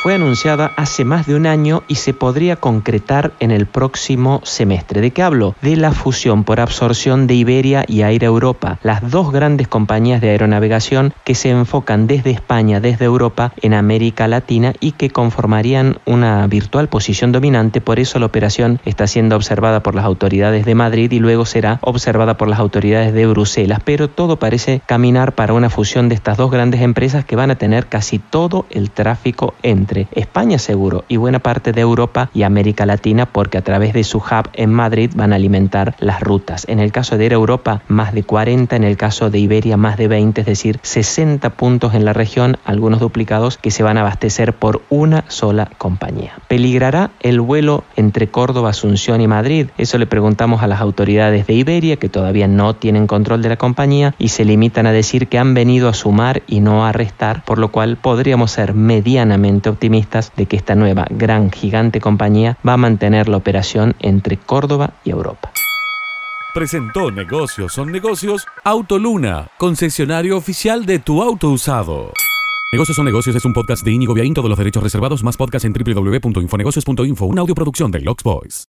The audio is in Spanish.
fue anunciada hace más de un año y se podría concretar en el próximo semestre. ¿De qué hablo? De la fusión por absorción de Iberia y Air Europa, las dos grandes compañías de aeronavegación que se enfocan desde España, desde Europa, en América Latina y que conformarían una virtual posición dominante. Por eso la operación está siendo observada por las autoridades de Madrid y luego será observada por las autoridades de Bruselas. Pero todo parece caminar para una fusión de estas dos grandes empresas que van a tener casi todo el tráfico en entre España seguro y buena parte de Europa y América Latina porque a través de su hub en Madrid van a alimentar las rutas. En el caso de Europa más de 40, en el caso de Iberia más de 20, es decir, 60 puntos en la región, algunos duplicados que se van a abastecer por una sola compañía. ¿Peligrará el vuelo entre Córdoba, Asunción y Madrid? Eso le preguntamos a las autoridades de Iberia que todavía no tienen control de la compañía y se limitan a decir que han venido a sumar y no a restar, por lo cual podríamos ser medianamente optimistas de que esta nueva gran gigante compañía va a mantener la operación entre Córdoba y Europa. Presentó Negocios son negocios Autoluna, concesionario oficial de tu auto usado. Negocios son negocios es un podcast de Inigo Viaín, todos los derechos reservados, más podcast en www.infonegocios.info, una audioproducción de Lux Boys.